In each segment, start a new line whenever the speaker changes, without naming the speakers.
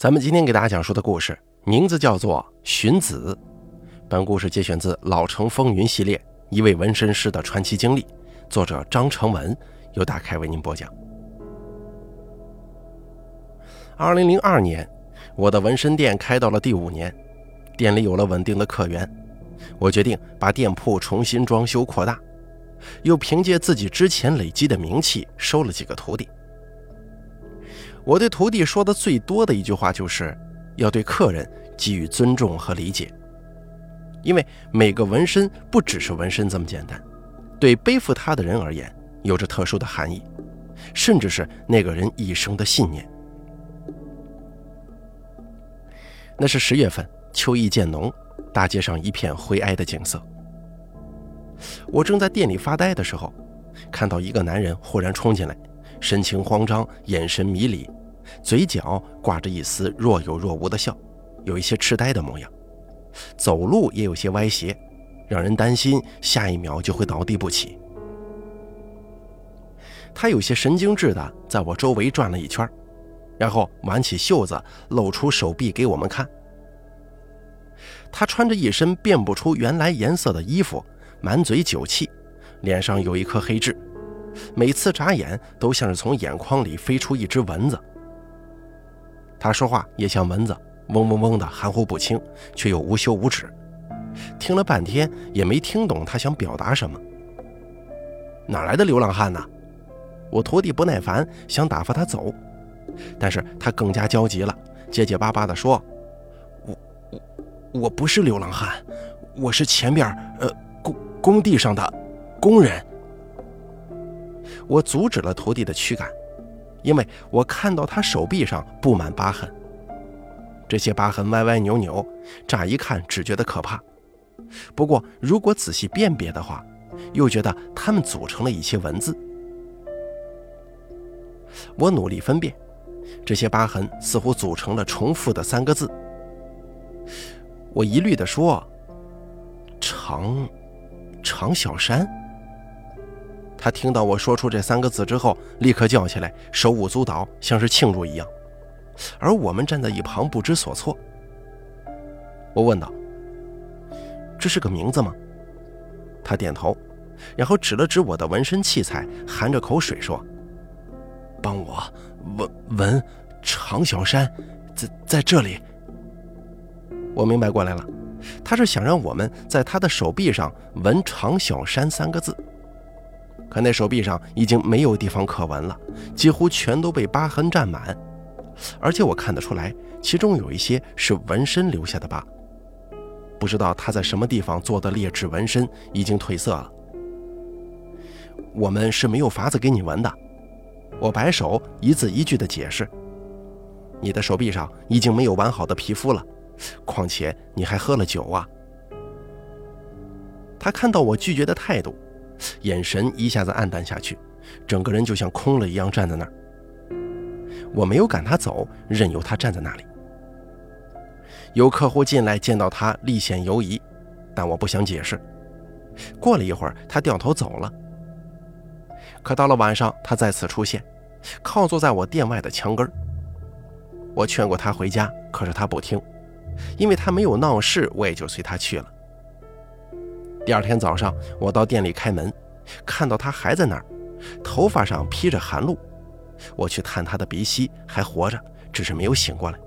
咱们今天给大家讲述的故事名字叫做《荀子》。本故事节选自《老城风云》系列一位纹身师的传奇经历，作者张成文由大开为您播讲。二零零二年，我的纹身店开到了第五年，店里有了稳定的客源，我决定把店铺重新装修扩大，又凭借自己之前累积的名气收了几个徒弟。我对徒弟说的最多的一句话就是，要对客人给予尊重和理解，因为每个纹身不只是纹身这么简单，对背负它的人而言有着特殊的含义，甚至是那个人一生的信念。那是十月份，秋意渐浓，大街上一片灰哀的景色。我正在店里发呆的时候，看到一个男人忽然冲进来。神情慌张，眼神迷离，嘴角挂着一丝若有若无的笑，有一些痴呆的模样，走路也有些歪斜，让人担心下一秒就会倒地不起。他有些神经质的在我周围转了一圈，然后挽起袖子露出手臂给我们看。他穿着一身辨不出原来颜色的衣服，满嘴酒气，脸上有一颗黑痣。每次眨眼都像是从眼眶里飞出一只蚊子。他说话也像蚊子，嗡嗡嗡的含糊不清，却又无休无止。听了半天也没听懂他想表达什么。哪来的流浪汉呢？我徒弟不耐烦，想打发他走，但是他更加焦急了，结结巴巴地说：“我我我不是流浪汉，我是前边呃工工地上的工人。”我阻止了徒弟的驱赶，因为我看到他手臂上布满疤痕。这些疤痕歪歪扭扭，乍一看只觉得可怕。不过，如果仔细辨别的话，又觉得它们组成了一些文字。我努力分辨，这些疤痕似乎组成了重复的三个字。我疑虑地说：“常，常小山。”他听到我说出这三个字之后，立刻叫起来，手舞足蹈，像是庆祝一样。而我们站在一旁不知所措。我问道：“这是个名字吗？”他点头，然后指了指我的纹身器材，含着口水说：“帮我纹纹常小山，在在这里。”我明白过来了，他是想让我们在他的手臂上纹“常小山”三个字。可那手臂上已经没有地方可纹了，几乎全都被疤痕占满，而且我看得出来，其中有一些是纹身留下的疤。不知道他在什么地方做的劣质纹身已经褪色了。我们是没有法子给你纹的，我摆手一字一句的解释。你的手臂上已经没有完好的皮肤了，况且你还喝了酒啊。他看到我拒绝的态度。眼神一下子暗淡下去，整个人就像空了一样站在那儿。我没有赶他走，任由他站在那里。有客户进来，见到他立显犹疑，但我不想解释。过了一会儿，他掉头走了。可到了晚上，他再次出现，靠坐在我店外的墙根儿我劝过他回家，可是他不听，因为他没有闹事，我也就随他去了。第二天早上，我到店里开门，看到他还在那儿，头发上披着寒露。我去探他的鼻息，还活着，只是没有醒过来。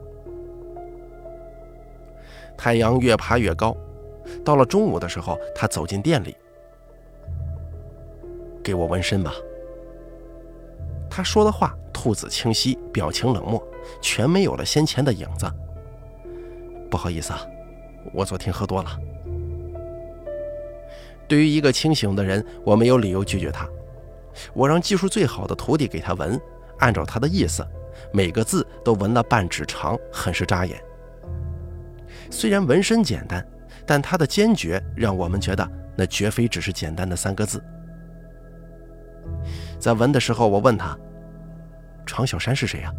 太阳越爬越高，到了中午的时候，他走进店里，给我纹身吧。他说的话吐字清晰，表情冷漠，全没有了先前的影子。不好意思啊，我昨天喝多了。对于一个清醒的人，我没有理由拒绝他。我让技术最好的徒弟给他纹，按照他的意思，每个字都纹了半指长，很是扎眼。虽然纹身简单，但他的坚决让我们觉得那绝非只是简单的三个字。在纹的时候，我问他：“常小山是谁呀？”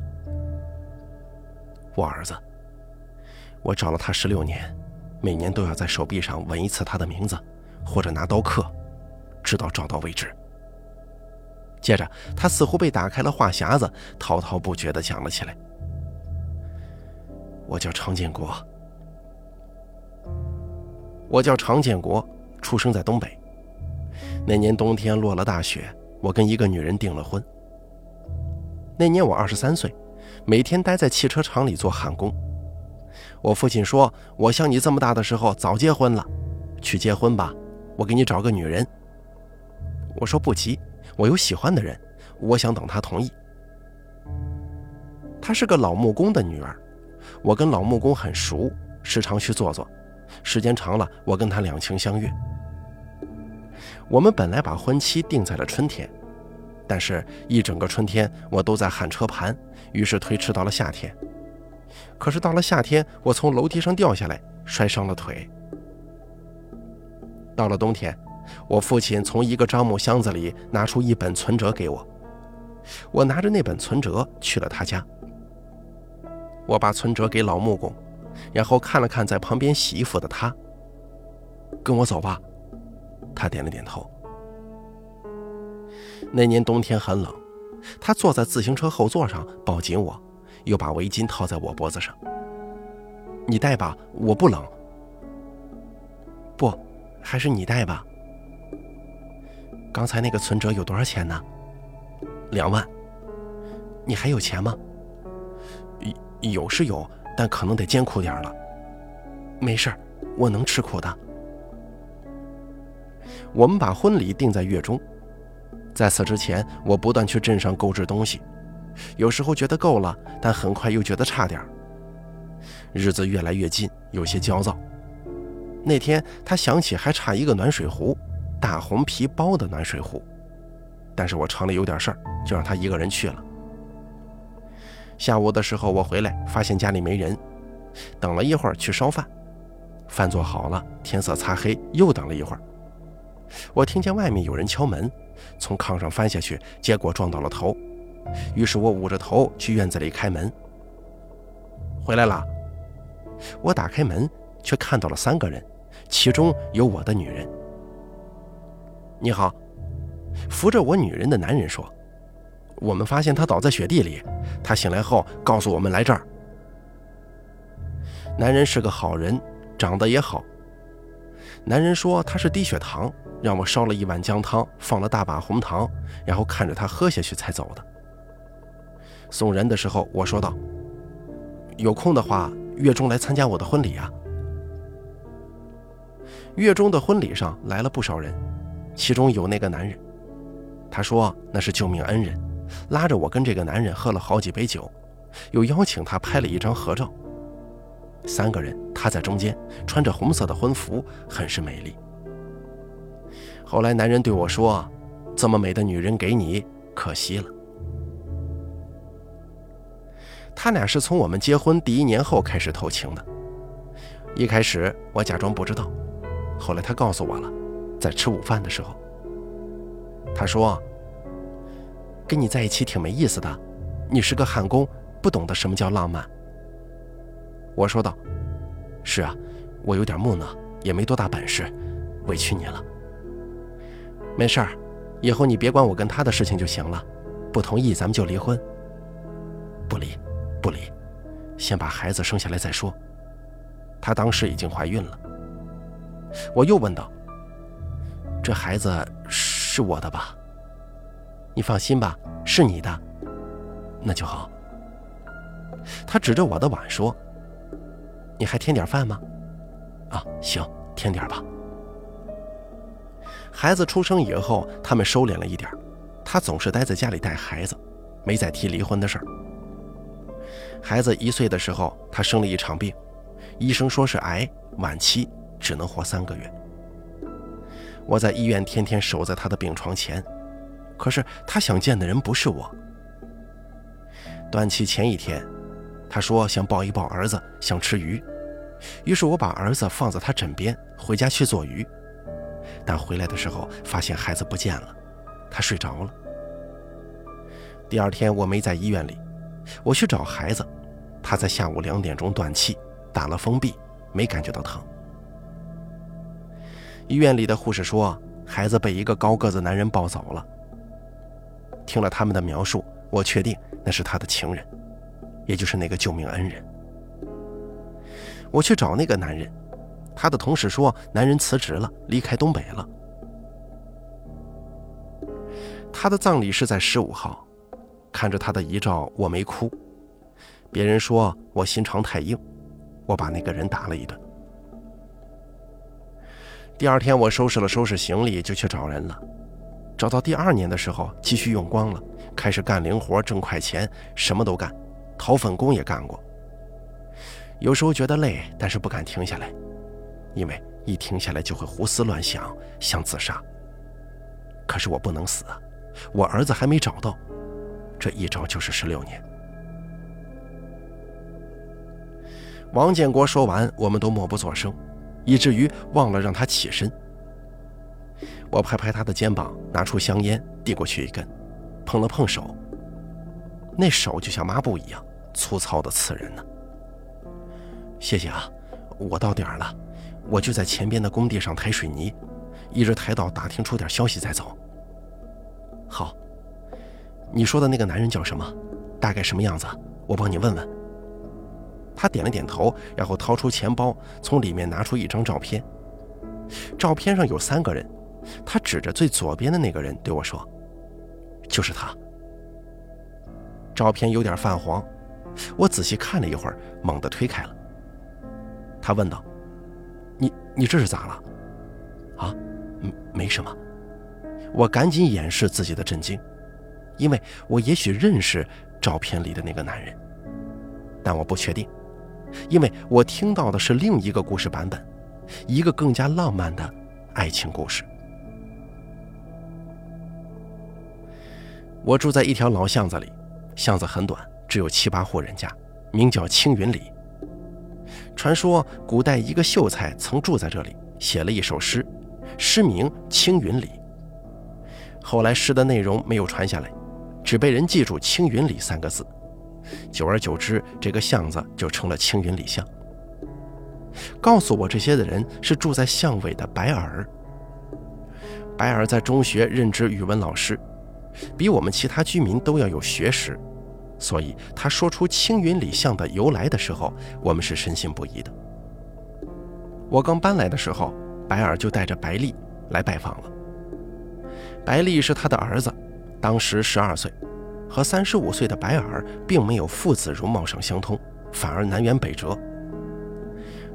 我儿子。我找了他十六年，每年都要在手臂上纹一次他的名字。或者拿刀刻，直到找到为止。接着，他似乎被打开了话匣子，滔滔不绝地讲了起来。我叫常建国。我叫常建国，出生在东北。那年冬天落了大雪，我跟一个女人订了婚。那年我二十三岁，每天待在汽车厂里做焊工。我父亲说：“我像你这么大的时候早结婚了，去结婚吧，我给你找个女人。”我说不急，我有喜欢的人，我想等他同意。她是个老木工的女儿，我跟老木工很熟，时常去坐坐。时间长了，我跟他两情相悦。我们本来把婚期定在了春天，但是一整个春天我都在焊车盘，于是推迟到了夏天。可是到了夏天，我从楼梯上掉下来，摔伤了腿。到了冬天，我父亲从一个樟木箱子里拿出一本存折给我，我拿着那本存折去了他家。我把存折给老木工。然后看了看在旁边洗衣服的他，跟我走吧。他点了点头。那年冬天很冷，他坐在自行车后座上抱紧我，又把围巾套在我脖子上。你带吧，我不冷。不，还是你带吧。刚才那个存折有多少钱呢？两万。你还有钱吗？有是有。但可能得艰苦点了。没事儿，我能吃苦的。我们把婚礼定在月中，在此之前，我不断去镇上购置东西，有时候觉得够了，但很快又觉得差点儿。日子越来越近，有些焦躁。那天他想起还差一个暖水壶，大红皮包的暖水壶，但是我厂里有点事儿，就让他一个人去了。下午的时候，我回来发现家里没人，等了一会儿去烧饭，饭做好了，天色擦黑，又等了一会儿，我听见外面有人敲门，从炕上翻下去，结果撞到了头，于是我捂着头去院子里开门。回来了，我打开门，却看到了三个人，其中有我的女人。你好，扶着我女人的男人说。我们发现他倒在雪地里，他醒来后告诉我们来这儿。男人是个好人，长得也好。男人说他是低血糖，让我烧了一碗姜汤，放了大把红糖，然后看着他喝下去才走的。送人的时候，我说道：“有空的话，月中来参加我的婚礼啊。”月中的婚礼上来了不少人，其中有那个男人，他说那是救命恩人。拉着我跟这个男人喝了好几杯酒，又邀请他拍了一张合照。三个人，他在中间，穿着红色的婚服，很是美丽。后来男人对我说：“这么美的女人给你，可惜了。”他俩是从我们结婚第一年后开始偷情的。一开始我假装不知道，后来他告诉我了，在吃午饭的时候，他说。跟你在一起挺没意思的，你是个焊工，不懂得什么叫浪漫。我说道：“是啊，我有点木讷，也没多大本事，委屈你了。没事儿，以后你别管我跟他的事情就行了。不同意咱们就离婚。不离，不离，先把孩子生下来再说。她当时已经怀孕了。我又问道：这孩子是我的吧？”你放心吧，是你的，那就好。他指着我的碗说：“你还添点饭吗？”啊，行，添点吧。孩子出生以后，他们收敛了一点，他总是待在家里带孩子，没再提离婚的事儿。孩子一岁的时候，他生了一场病，医生说是癌，晚期，只能活三个月。我在医院天天守在他的病床前。可是他想见的人不是我。断气前一天，他说想抱一抱儿子，想吃鱼，于是我把儿子放在他枕边，回家去做鱼。但回来的时候发现孩子不见了，他睡着了。第二天我没在医院里，我去找孩子，他在下午两点钟断气，打了封闭，没感觉到疼。医院里的护士说，孩子被一个高个子男人抱走了。听了他们的描述，我确定那是他的情人，也就是那个救命恩人。我去找那个男人，他的同事说男人辞职了，离开东北了。他的葬礼是在十五号，看着他的遗照，我没哭。别人说我心肠太硬，我把那个人打了一顿。第二天，我收拾了收拾行李，就去找人了。找到第二年的时候，积蓄用光了，开始干零活挣快钱，什么都干，讨粉工也干过。有时候觉得累，但是不敢停下来，因为一停下来就会胡思乱想，想自杀。可是我不能死啊！我儿子还没找到，这一找就是十六年。王建国说完，我们都默不作声。以至于忘了让他起身。我拍拍他的肩膀，拿出香烟递过去一根，碰了碰手。那手就像抹布一样粗糙的刺人呢。谢谢啊，我到点儿了，我就在前边的工地上抬水泥，一直抬到打听出点消息再走。好，你说的那个男人叫什么？大概什么样子？我帮你问问。他点了点头，然后掏出钱包，从里面拿出一张照片。照片上有三个人，他指着最左边的那个人对我说：“就是他。”照片有点泛黄，我仔细看了一会儿，猛地推开了。他问道：“你你这是咋了？”“啊，没没什么。”我赶紧掩饰自己的震惊，因为我也许认识照片里的那个男人，但我不确定。因为我听到的是另一个故事版本，一个更加浪漫的爱情故事。我住在一条老巷子里，巷子很短，只有七八户人家，名叫青云里。传说古代一个秀才曾住在这里，写了一首诗，诗名《青云里》。后来诗的内容没有传下来，只被人记住“青云里”三个字。久而久之，这个巷子就成了青云里巷。告诉我这些的人是住在巷尾的白尔。白尔在中学任职语文老师，比我们其他居民都要有学识，所以他说出青云里巷的由来的时候，我们是深信不疑的。我刚搬来的时候，白尔就带着白丽来拜访了。白丽是他的儿子，当时十二岁。和三十五岁的白尔并没有父子容貌上相通，反而南辕北辙。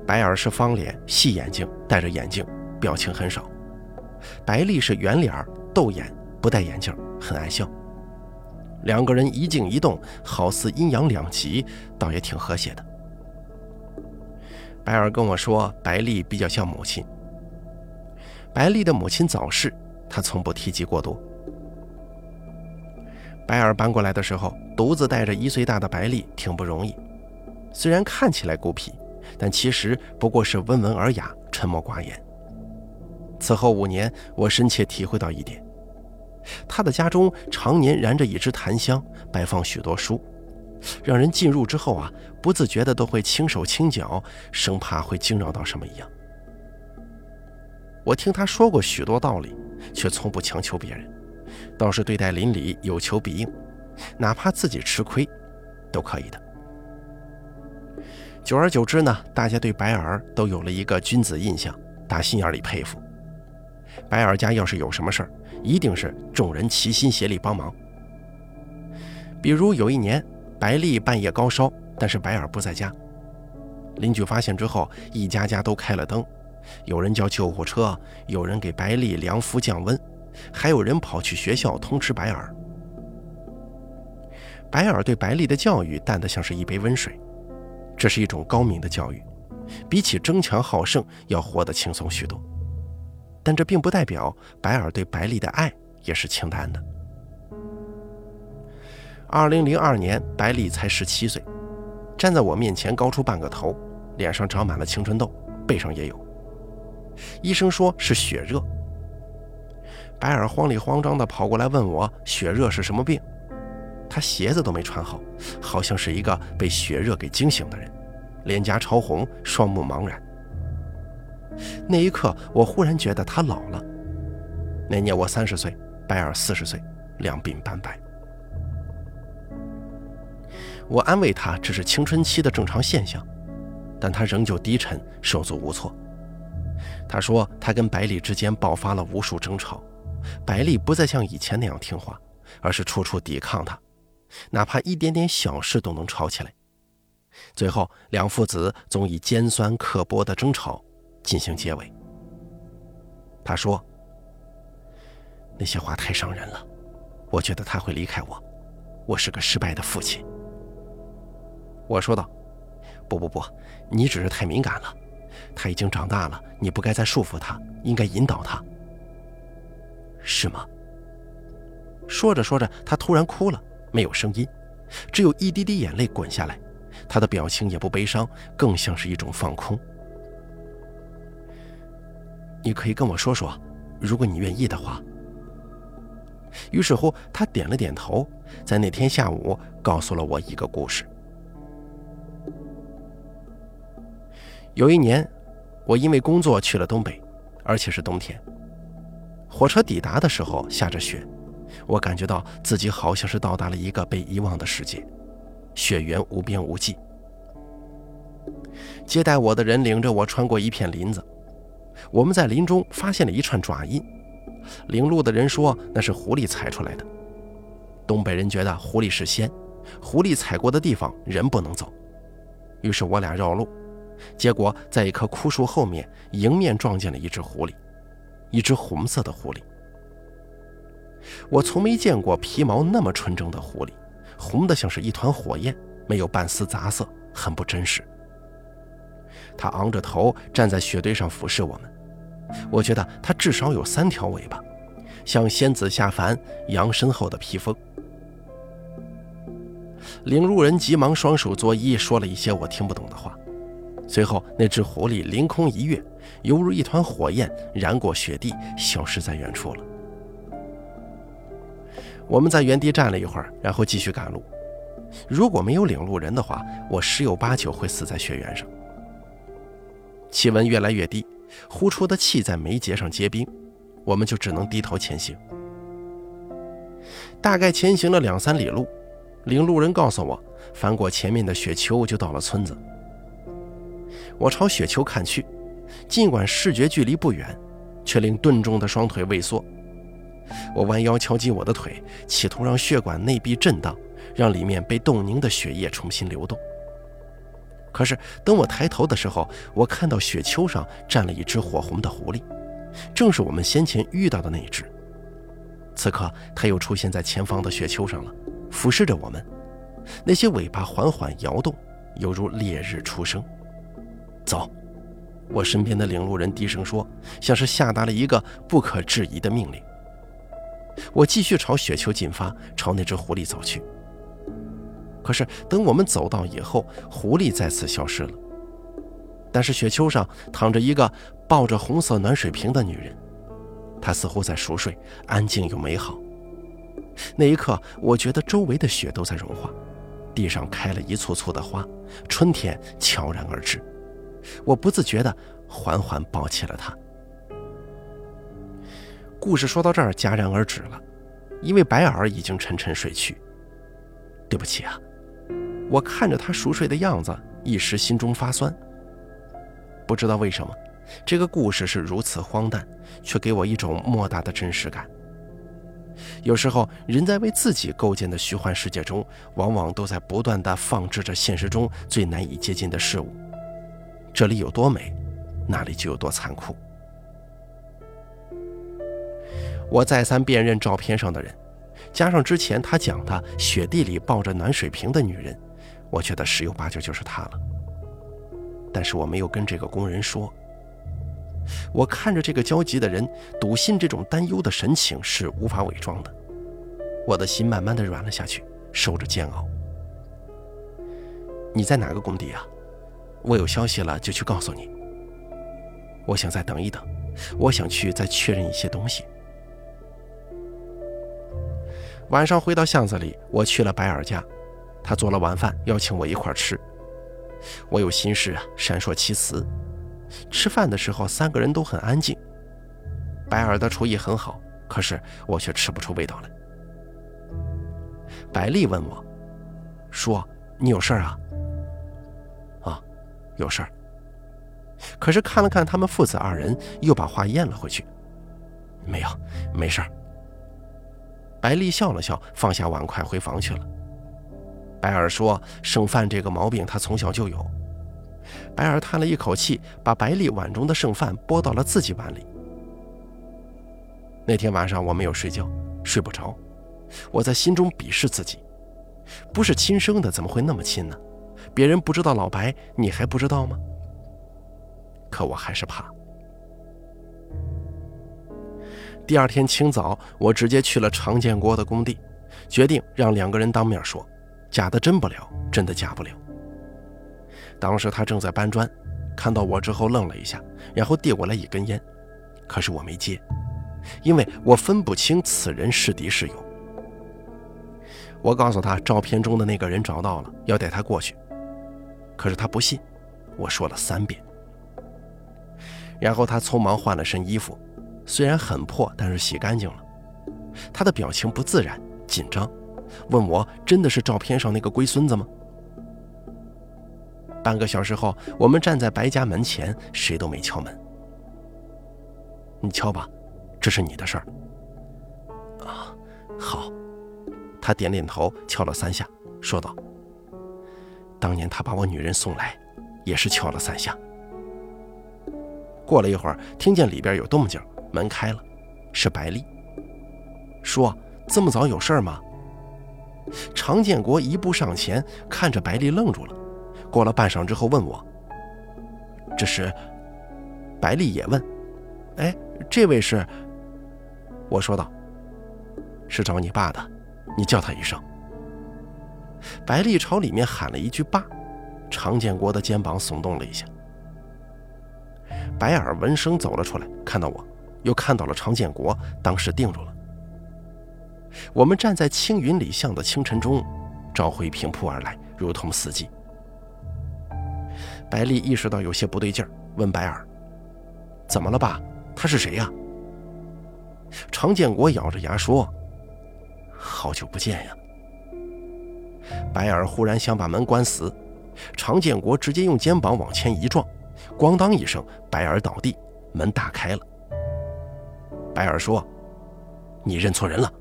白尔是方脸、细眼睛，戴着眼镜，表情很少；白丽是圆脸、豆眼，不戴眼镜，很爱笑。两个人一静一动，好似阴阳两极，倒也挺和谐的。白尔跟我说，白丽比较像母亲。白丽的母亲早逝，他从不提及过多。白尔搬过来的时候，独自带着一岁大的白丽，挺不容易。虽然看起来孤僻，但其实不过是温文尔雅、沉默寡言。此后五年，我深切体会到一点：他的家中常年燃着一支檀香，摆放许多书，让人进入之后啊，不自觉的都会轻手轻脚，生怕会惊扰到什么一样。我听他说过许多道理，却从不强求别人。倒是对待邻里有求必应，哪怕自己吃亏，都可以的。久而久之呢，大家对白尔都有了一个君子印象，打心眼里佩服。白尔家要是有什么事儿，一定是众人齐心协力帮忙。比如有一年，白丽半夜高烧，但是白尔不在家，邻居发现之后，一家家都开了灯，有人叫救护车，有人给白丽量服降温。还有人跑去学校通知白尔。白尔对白丽的教育淡得像是一杯温水，这是一种高明的教育，比起争强好胜要活得轻松许多。但这并不代表白尔对白丽的爱也是清淡的。二零零二年，白丽才十七岁，站在我面前高出半个头，脸上长满了青春痘，背上也有。医生说是血热。白尔慌里慌张地跑过来问我：“血热是什么病？”他鞋子都没穿好，好像是一个被血热给惊醒的人，脸颊潮红，双目茫然。那一刻，我忽然觉得他老了。那年我三十岁，白尔四十岁，两鬓斑白。我安慰他：“这是青春期的正常现象。”但他仍旧低沉，手足无措。他说，他跟百里之间爆发了无数争吵，百丽不再像以前那样听话，而是处处抵抗他，哪怕一点点小事都能吵起来。最后，两父子总以尖酸刻薄的争吵进行结尾。他说：“那些话太伤人了，我觉得他会离开我，我是个失败的父亲。”我说道：“不不不，你只是太敏感了。”他已经长大了，你不该再束缚他，应该引导他，是吗？说着说着，他突然哭了，没有声音，只有一滴滴眼泪滚下来。他的表情也不悲伤，更像是一种放空。你可以跟我说说，如果你愿意的话。于是乎，他点了点头，在那天下午告诉了我一个故事。有一年。我因为工作去了东北，而且是冬天。火车抵达的时候下着雪，我感觉到自己好像是到达了一个被遗忘的世界，雪原无边无际。接待我的人领着我穿过一片林子，我们在林中发现了一串爪印，领路的人说那是狐狸踩出来的。东北人觉得狐狸是仙，狐狸踩过的地方人不能走，于是我俩绕路。结果在一棵枯树后面，迎面撞见了一只狐狸，一只红色的狐狸。我从没见过皮毛那么纯正的狐狸，红的像是一团火焰，没有半丝杂色，很不真实。它昂着头站在雪堆上俯视我们，我觉得它至少有三条尾巴，像仙子下凡扬身后的披风。领路人急忙双手作揖，说了一些我听不懂的话。随后，那只狐狸凌空一跃，犹如一团火焰，燃过雪地，消失在远处了。我们在原地站了一会儿，然后继续赶路。如果没有领路人的话，我十有八九会死在雪原上。气温越来越低，呼出的气在眉睫上结冰，我们就只能低头前行。大概前行了两三里路，领路人告诉我，翻过前面的雪丘就到了村子。我朝雪丘看去，尽管视觉距离不远，却令钝重的双腿畏缩。我弯腰敲击我的腿，企图让血管内壁震荡，让里面被冻凝的血液重新流动。可是，等我抬头的时候，我看到雪丘上站了一只火红的狐狸，正是我们先前遇到的那只。此刻，它又出现在前方的雪丘上了，俯视着我们，那些尾巴缓缓摇动，犹如烈日初升。走，我身边的领路人低声说，像是下达了一个不可置疑的命令。我继续朝雪丘进发，朝那只狐狸走去。可是等我们走到以后，狐狸再次消失了。但是雪丘上躺着一个抱着红色暖水瓶的女人，她似乎在熟睡，安静又美好。那一刻，我觉得周围的雪都在融化，地上开了一簇簇的花，春天悄然而至。我不自觉地缓缓抱起了他。故事说到这儿戛然而止了，因为白耳已经沉沉睡去。对不起啊，我看着他熟睡的样子，一时心中发酸。不知道为什么，这个故事是如此荒诞，却给我一种莫大的真实感。有时候，人在为自己构建的虚幻世界中，往往都在不断地放置着现实中最难以接近的事物。这里有多美，那里就有多残酷。我再三辨认照片上的人，加上之前他讲的雪地里抱着暖水瓶的女人，我觉得十有八九就是她了。但是我没有跟这个工人说。我看着这个焦急的人，笃信这种担忧的神情是无法伪装的。我的心慢慢的软了下去，受着煎熬。你在哪个工地啊？我有消息了，就去告诉你。我想再等一等，我想去再确认一些东西。晚上回到巷子里，我去了白尔家，他做了晚饭，邀请我一块吃。我有心事啊，闪烁其词。吃饭的时候，三个人都很安静。白尔的厨艺很好，可是我却吃不出味道来。百丽问我，说：“你有事啊？”有事儿。可是看了看他们父子二人，又把话咽了回去。没有，没事儿。白丽笑了笑，放下碗筷回房去了。白尔说：“剩饭这个毛病，他从小就有。”白尔叹了一口气，把白丽碗中的剩饭拨到了自己碗里。那天晚上我没有睡觉，睡不着，我在心中鄙视自己，不是亲生的怎么会那么亲呢？别人不知道老白，你还不知道吗？可我还是怕。第二天清早，我直接去了常建国的工地，决定让两个人当面说，假的真不了，真的假不了。当时他正在搬砖，看到我之后愣了一下，然后递过来一根烟，可是我没接，因为我分不清此人是敌是友。我告诉他照片中的那个人找到了，要带他过去，可是他不信，我说了三遍。然后他匆忙换了身衣服。虽然很破，但是洗干净了。他的表情不自然，紧张，问我：“真的是照片上那个龟孙子吗？”半个小时后，我们站在白家门前，谁都没敲门。你敲吧，这是你的事儿。啊，好。他点点头，敲了三下，说道：“当年他把我女人送来，也是敲了三下。”过了一会儿，听见里边有动静。门开了，是白丽。说：“这么早有事吗？”常建国一步上前，看着白丽愣住了。过了半晌之后，问我：“这是？”白丽也问：“哎，这位是？”我说道：“是找你爸的，你叫他一声。”白丽朝里面喊了一句“爸”，常建国的肩膀耸动了一下。白尔闻声走了出来，看到我。又看到了常建国，当时定住了。我们站在青云里巷的清晨中，朝晖平铺而来，如同四季。白丽意识到有些不对劲儿，问白尔：“怎么了，爸？他是谁呀？”常建国咬着牙说：“好久不见呀。”白尔忽然想把门关死，常建国直接用肩膀往前一撞，咣当一声，白尔倒地，门打开了。白尔说：“你认错人了。”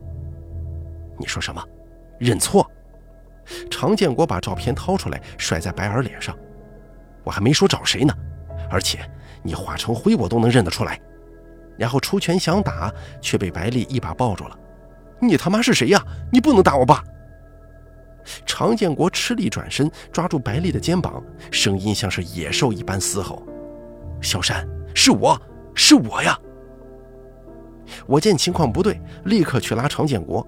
你说什么？认错？常建国把照片掏出来甩在白尔脸上。我还没说找谁呢，而且你化成灰我都能认得出来。然后出拳想打，却被白丽一把抱住了。你他妈是谁呀？你不能打我爸！常建国吃力转身抓住白丽的肩膀，声音像是野兽一般嘶吼：“小山，是我，是我呀！”我见情况不对，立刻去拉常建国，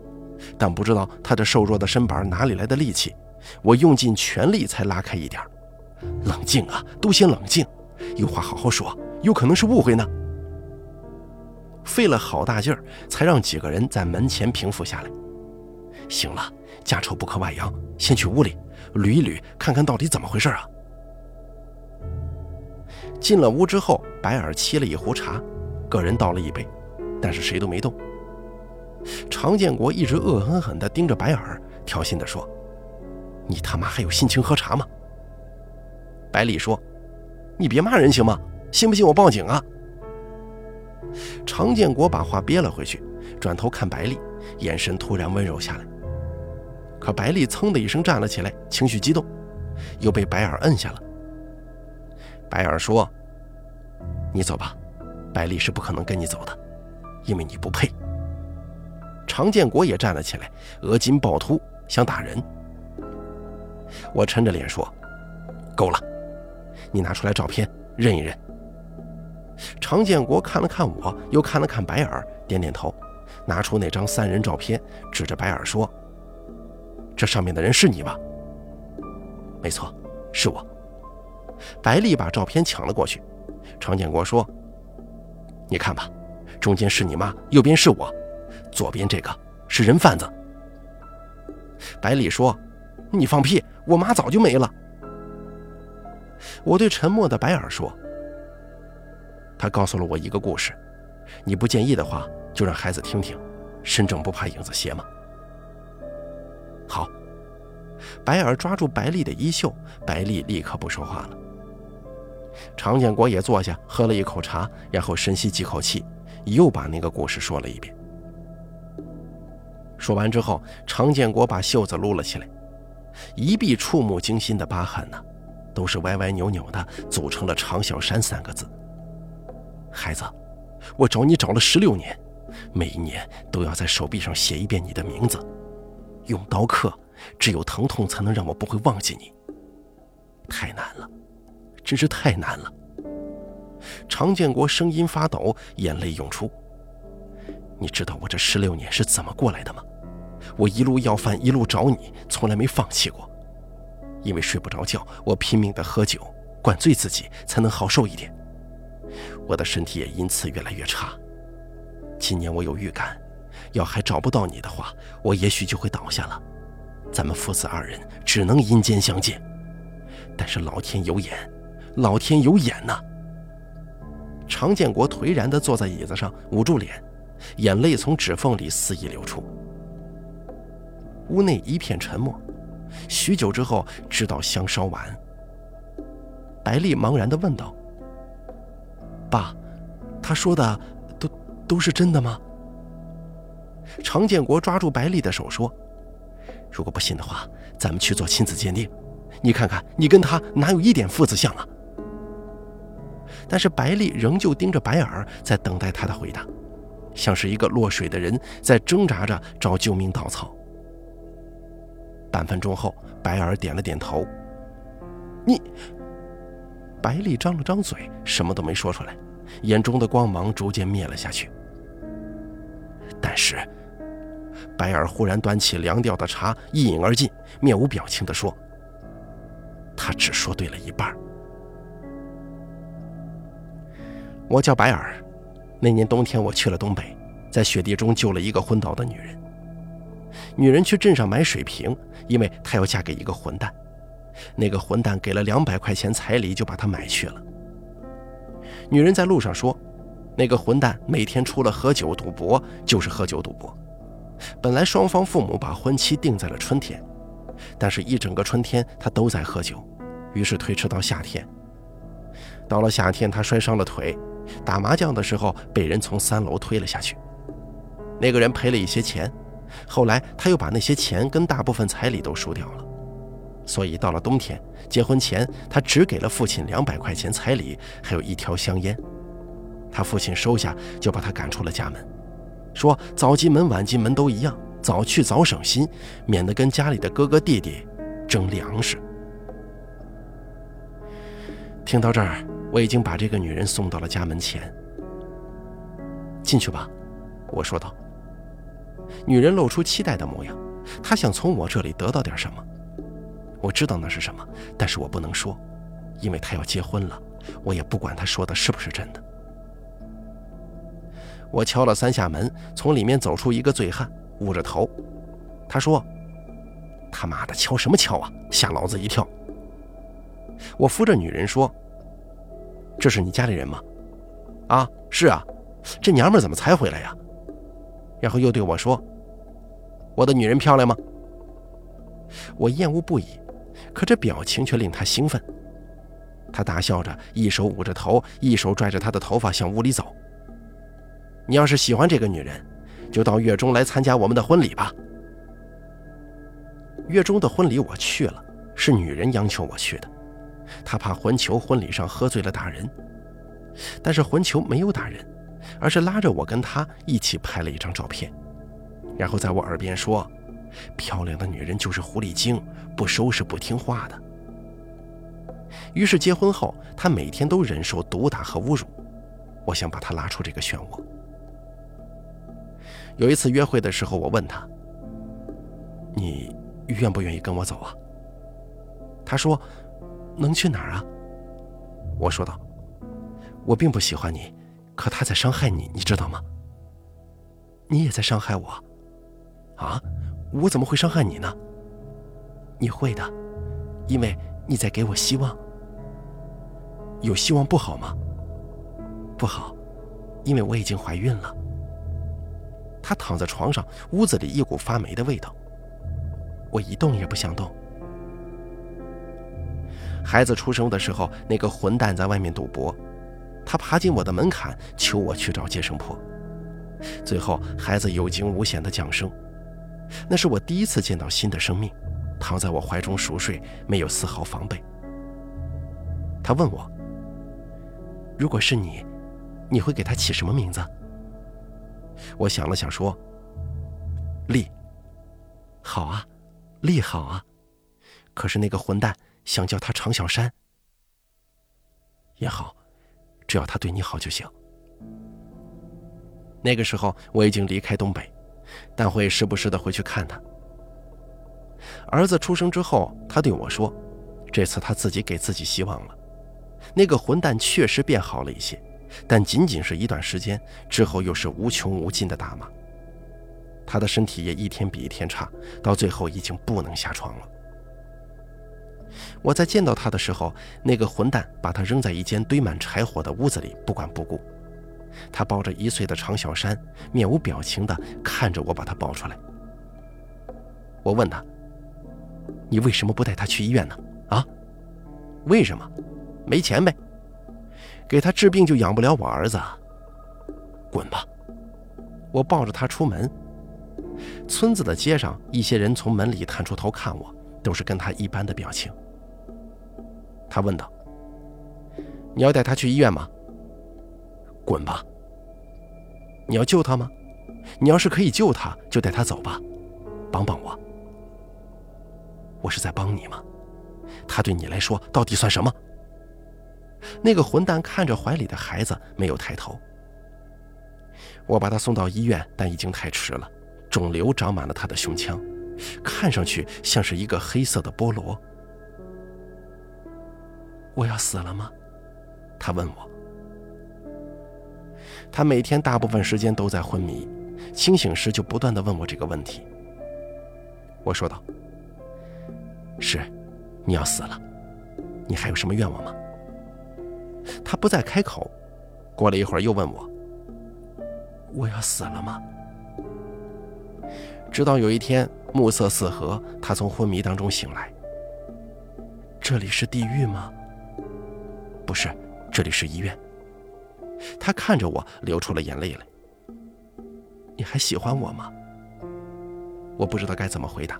但不知道他这瘦弱的身板哪里来的力气，我用尽全力才拉开一点。冷静啊，都先冷静，有话好好说，有可能是误会呢。费了好大劲儿，才让几个人在门前平复下来。行了，家丑不可外扬，先去屋里捋一捋，看看到底怎么回事啊。进了屋之后，白尔沏了一壶茶，个人倒了一杯。但是谁都没动。常建国一直恶狠狠地盯着白尔，挑衅地说：“你他妈还有心情喝茶吗？”百里说：“你别骂人行吗？信不信我报警啊？”常建国把话憋了回去，转头看白丽，眼神突然温柔下来。可白丽噌的一声站了起来，情绪激动，又被白尔摁下了。白尔说：“你走吧，白丽是不可能跟你走的。”因为你不配。常建国也站了起来，额筋暴突，想打人。我沉着脸说：“够了，你拿出来照片认一认。”常建国看了看我，又看了看白尔，点点头，拿出那张三人照片，指着白尔说：“这上面的人是你吧？”“没错，是我。”白丽把照片抢了过去。常建国说：“你看吧。”中间是你妈，右边是我，左边这个是人贩子。白里说：“你放屁，我妈早就没了。”我对沉默的白尔说：“他告诉了我一个故事，你不介意的话，就让孩子听听。身正不怕影子斜吗？”好，白尔抓住白丽的衣袖，白丽立刻不说话了。常建国也坐下，喝了一口茶，然后深吸几口气，又把那个故事说了一遍。说完之后，常建国把袖子撸了起来，一臂触目惊心的疤痕呢，都是歪歪扭扭的，组成了“常小山”三个字。孩子，我找你找了十六年，每一年都要在手臂上写一遍你的名字，用刀刻，只有疼痛才能让我不会忘记你。太难了。真是太难了。常建国声音发抖，眼泪涌出。你知道我这十六年是怎么过来的吗？我一路要饭，一路找你，从来没放弃过。因为睡不着觉，我拼命的喝酒，灌醉自己，才能好受一点。我的身体也因此越来越差。今年我有预感，要还找不到你的话，我也许就会倒下了。咱们父子二人只能阴间相见。但是老天有眼。老天有眼呐！常建国颓然地坐在椅子上，捂住脸，眼泪从指缝里肆意流出。屋内一片沉默，许久之后，直到香烧完，白丽茫然地问道：“爸，他说的都都是真的吗？”常建国抓住白丽的手说：“如果不信的话，咱们去做亲子鉴定，你看看，你跟他哪有一点父子相啊？”但是白丽仍旧盯着白耳，在等待他的回答，像是一个落水的人在挣扎着找救命稻草。半分钟后，白耳点了点头。你，白丽张了张嘴，什么都没说出来，眼中的光芒逐渐灭了下去。但是，白尔忽然端起凉掉的茶，一饮而尽，面无表情地说：“他只说对了一半。”我叫白尔，那年冬天我去了东北，在雪地中救了一个昏倒的女人。女人去镇上买水瓶，因为她要嫁给一个混蛋。那个混蛋给了两百块钱彩礼，就把她买去了。女人在路上说，那个混蛋每天除了喝酒赌博，就是喝酒赌博。本来双方父母把婚期定在了春天，但是一整个春天他都在喝酒，于是推迟到夏天。到了夏天，他摔伤了腿。打麻将的时候被人从三楼推了下去，那个人赔了一些钱，后来他又把那些钱跟大部分彩礼都输掉了，所以到了冬天结婚前，他只给了父亲两百块钱彩礼，还有一条香烟，他父亲收下就把他赶出了家门，说早进门晚进门都一样，早去早省心，免得跟家里的哥哥弟弟争粮食。听到这儿。我已经把这个女人送到了家门前。进去吧，我说道。女人露出期待的模样，她想从我这里得到点什么。我知道那是什么，但是我不能说，因为她要结婚了。我也不管她说的是不是真的。我敲了三下门，从里面走出一个醉汉，捂着头。他说：“他妈的，敲什么敲啊？吓老子一跳！”我扶着女人说。这是你家里人吗？啊，是啊，这娘们怎么才回来呀？然后又对我说：“我的女人漂亮吗？”我厌恶不已，可这表情却令他兴奋。他大笑着，一手捂着头，一手拽着她的头发向屋里走。你要是喜欢这个女人，就到月中来参加我们的婚礼吧。月中的婚礼我去了，是女人央求我去的。她怕魂球婚礼上喝醉了打人，但是魂球没有打人，而是拉着我跟她一起拍了一张照片，然后在我耳边说：“漂亮的女人就是狐狸精，不收拾不听话的。”于是结婚后，她每天都忍受毒打和侮辱。我想把她拉出这个漩涡。有一次约会的时候，我问他：“你愿不愿意跟我走啊？”他说。能去哪儿啊？我说道：“我并不喜欢你，可他在伤害你，你知道吗？你也在伤害我。啊？我怎么会伤害你呢？你会的，因为你在给我希望。有希望不好吗？不好，因为我已经怀孕了。”他躺在床上，屋子里一股发霉的味道。我一动也不想动。孩子出生的时候，那个混蛋在外面赌博，他爬进我的门槛，求我去找接生婆。最后，孩子有惊无险的降生，那是我第一次见到新的生命，躺在我怀中熟睡，没有丝毫防备。他问我：“如果是你，你会给他起什么名字？”我想了想说：“丽。”好啊，丽好啊，可是那个混蛋想叫他常小山。也好，只要他对你好就行。那个时候我已经离开东北，但会时不时的回去看他。儿子出生之后，他对我说：“这次他自己给自己希望了。那个混蛋确实变好了一些，但仅仅是一段时间之后，又是无穷无尽的打骂。他的身体也一天比一天差，到最后已经不能下床了。我在见到他的时候，那个混蛋把他扔在一间堆满柴火的屋子里，不管不顾。”他抱着一岁的常小山，面无表情地看着我把他抱出来。我问他：“你为什么不带他去医院呢？”啊？为什么？没钱呗。给他治病就养不了我儿子。滚吧！我抱着他出门。村子的街上，一些人从门里探出头看我，都是跟他一般的表情。他问道：“你要带他去医院吗？”滚吧！你要救他吗？你要是可以救他，就带他走吧，帮帮我。我是在帮你吗？他对你来说到底算什么？那个混蛋看着怀里的孩子，没有抬头。我把他送到医院，但已经太迟了，肿瘤长满了他的胸腔，看上去像是一个黑色的菠萝。我要死了吗？他问我。他每天大部分时间都在昏迷，清醒时就不断的问我这个问题。我说道：“是，你要死了，你还有什么愿望吗？”他不再开口，过了一会儿又问我：“我要死了吗？”直到有一天暮色四合，他从昏迷当中醒来。这里是地狱吗？不是，这里是医院。他看着我，流出了眼泪来。你还喜欢我吗？我不知道该怎么回答。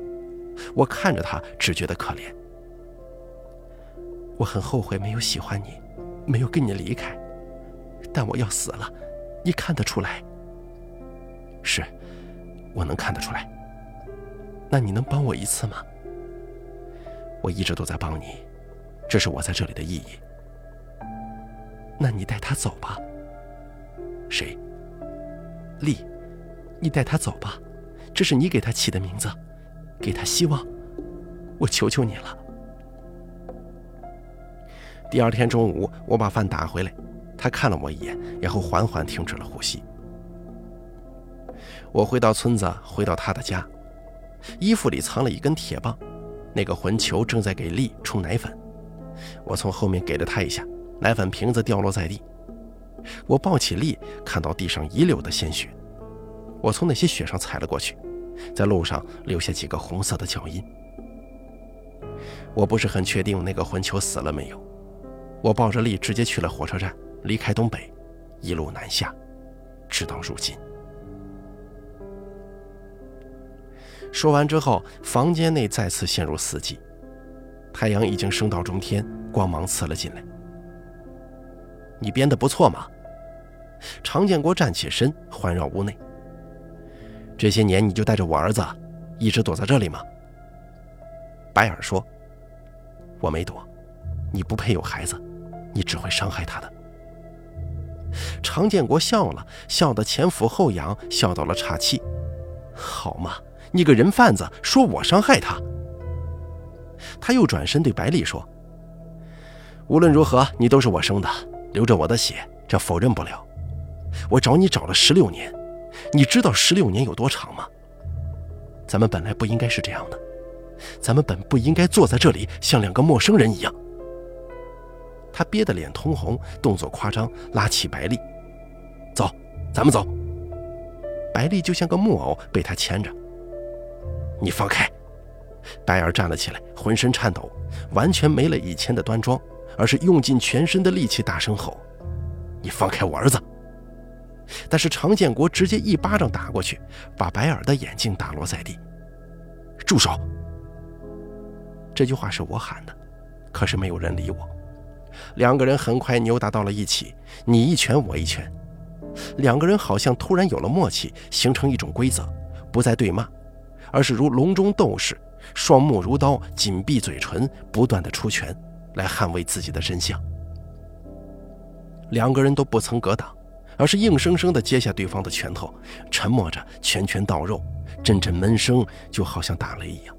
我看着他，只觉得可怜。我很后悔没有喜欢你，没有跟你离开。但我要死了，你看得出来。是，我能看得出来。那你能帮我一次吗？我一直都在帮你，这是我在这里的意义。那你带他走吧。谁？丽，你带他走吧，这是你给他起的名字，给他希望，我求求你了。第二天中午，我把饭打回来，他看了我一眼，然后缓缓停止了呼吸。我回到村子，回到他的家，衣服里藏了一根铁棒，那个混球正在给丽冲奶粉，我从后面给了他一下，奶粉瓶子掉落在地。我抱起丽，看到地上遗留的鲜血，我从那些血上踩了过去，在路上留下几个红色的脚印。我不是很确定那个混球死了没有。我抱着丽直接去了火车站，离开东北，一路南下，直到如今。说完之后，房间内再次陷入死寂，太阳已经升到中天，光芒刺了进来。你编的不错嘛。常建国站起身，环绕屋内。这些年你就带着我儿子，一直躲在这里吗？白尔说：“我没躲，你不配有孩子，你只会伤害他的。”常建国笑了笑，得前俯后仰，笑到了岔气。好嘛，你个人贩子，说我伤害他。他又转身对白丽说：“无论如何，你都是我生的。”流着我的血，这否认不了。我找你找了十六年，你知道十六年有多长吗？咱们本来不应该是这样的，咱们本不应该坐在这里像两个陌生人一样。他憋得脸通红，动作夸张，拉起白丽：“走，咱们走。”白丽就像个木偶被他牵着。你放开！白尔站了起来，浑身颤抖，完全没了以前的端庄，而是用尽全身的力气大声吼：“你放开我儿子！”但是常建国直接一巴掌打过去，把白尔的眼镜打落在地。住手！这句话是我喊的，可是没有人理我。两个人很快扭打到了一起，你一拳我一拳。两个人好像突然有了默契，形成一种规则，不再对骂，而是如笼中斗士，双目如刀，紧闭嘴唇，不断的出拳，来捍卫自己的真相。两个人都不曾格挡。而是硬生生地接下对方的拳头，沉默着，拳拳到肉，阵阵闷声，就好像打雷一样。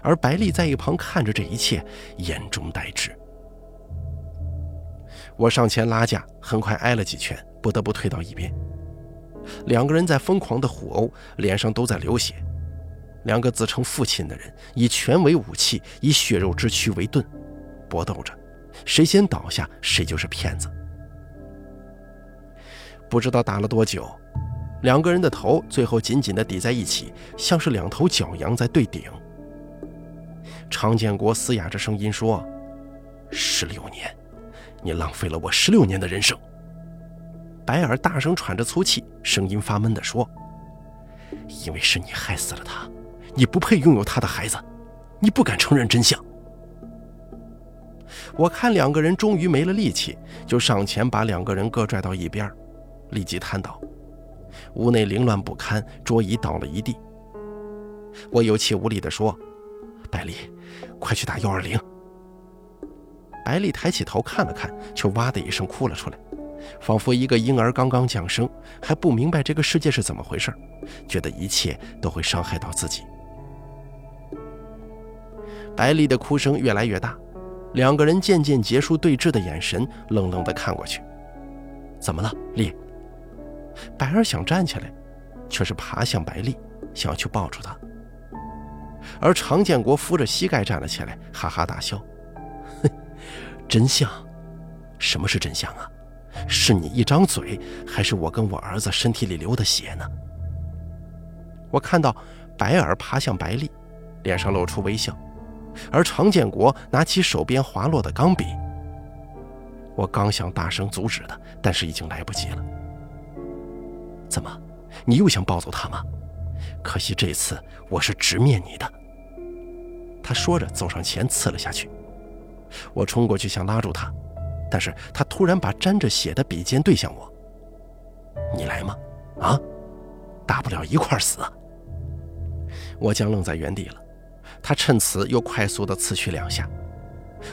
而白丽在一旁看着这一切，眼中呆滞。我上前拉架，很快挨了几拳，不得不退到一边。两个人在疯狂的互殴，脸上都在流血。两个自称父亲的人，以拳为武器，以血肉之躯为盾，搏斗着，谁先倒下，谁就是骗子。不知道打了多久，两个人的头最后紧紧地抵在一起，像是两头角羊在对顶。常建国嘶哑着声音说：“十六年，你浪费了我十六年的人生。”白尔大声喘着粗气，声音发闷地说：“因为是你害死了他，你不配拥有他的孩子，你不敢承认真相。”我看两个人终于没了力气，就上前把两个人各拽到一边。立即瘫倒，屋内凌乱不堪，桌椅倒了一地。我有气无力地说：“百丽，快去打幺二零。”白丽抬起头看了看，却哇的一声哭了出来，仿佛一个婴儿刚刚降生，还不明白这个世界是怎么回事，觉得一切都会伤害到自己。白丽的哭声越来越大，两个人渐渐结束对峙的眼神，冷冷地看过去。怎么了，丽？白儿想站起来，却是爬向白丽，想要去抱住她。而常建国扶着膝盖站了起来，哈哈大笑：“，真相？什么是真相啊？是你一张嘴，还是我跟我儿子身体里流的血呢？”我看到白尔爬向白丽，脸上露出微笑，而常建国拿起手边滑落的钢笔。我刚想大声阻止他，但是已经来不及了。怎么，你又想抱走他吗？可惜这次我是直面你的。他说着走上前刺了下去。我冲过去想拉住他，但是他突然把沾着血的笔尖对向我。你来吗？啊，大不了一块死。我僵愣在原地了。他趁此又快速的刺去两下。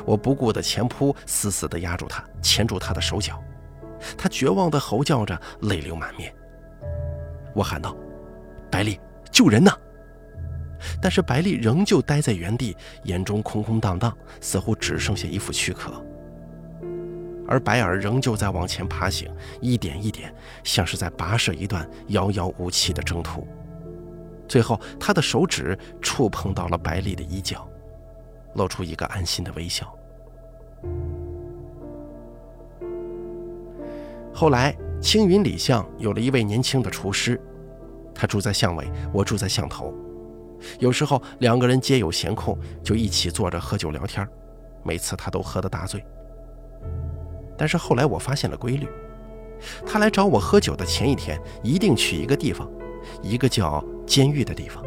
我不顾的前扑，死死的压住他，牵住他的手脚。他绝望的吼叫着，泪流满面。我喊道：“白丽，救人呐！”但是白丽仍旧待在原地，眼中空空荡荡，似乎只剩下一副躯壳。而白尔仍旧在往前爬行，一点一点，像是在跋涉一段遥遥无期的征途。最后，他的手指触碰到了白丽的衣角，露出一个安心的微笑。后来。青云里巷有了一位年轻的厨师，他住在巷尾，我住在巷头。有时候两个人皆有闲空，就一起坐着喝酒聊天。每次他都喝得大醉。但是后来我发现了规律：他来找我喝酒的前一天，一定去一个地方，一个叫监狱的地方。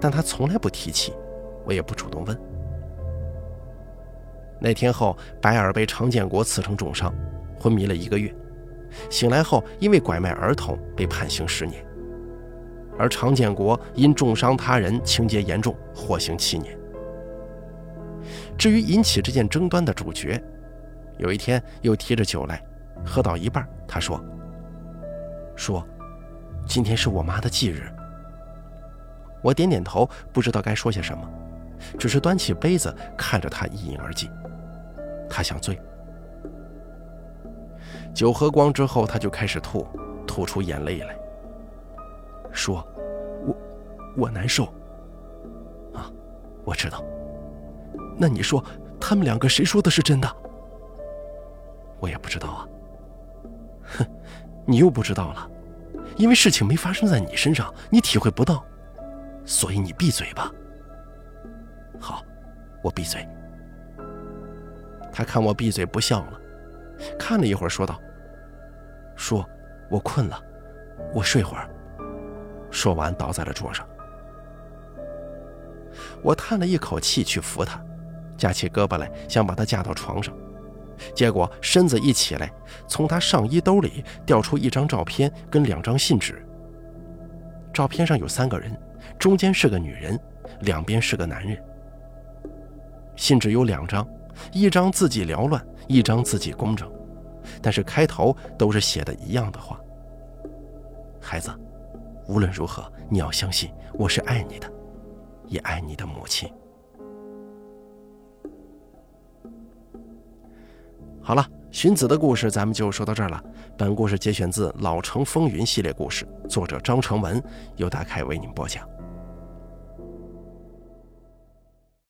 但他从来不提起，我也不主动问。那天后，白尔被常建国刺成重伤，昏迷了一个月。醒来后，因为拐卖儿童被判刑十年，而常建国因重伤他人，情节严重，获刑七年。至于引起这件争端的主角，有一天又提着酒来，喝到一半，他说：“说，今天是我妈的忌日。”我点点头，不知道该说些什么，只是端起杯子看着他一饮而尽。他想醉。酒喝光之后，他就开始吐，吐出眼泪来，说：“我，我难受。”啊，我知道。那你说，他们两个谁说的是真的？我也不知道啊。哼，你又不知道了，因为事情没发生在你身上，你体会不到。所以你闭嘴吧。好，我闭嘴。他看我闭嘴不笑了，看了一会儿，说道：“说，我困了，我睡会儿。”说完，倒在了桌上。我叹了一口气，去扶他，架起胳膊来，想把他架到床上，结果身子一起来，从他上衣兜里掉出一张照片跟两张信纸。照片上有三个人，中间是个女人，两边是个男人。信纸有两张，一张字迹缭乱，一张字迹工整，但是开头都是写的一样的话：“孩子，无论如何，你要相信我是爱你的。”也爱你的母亲。好了，荀子的故事咱们就说到这儿了。本故事节选自《老城风云》系列故事，作者张成文，由大凯为您播讲。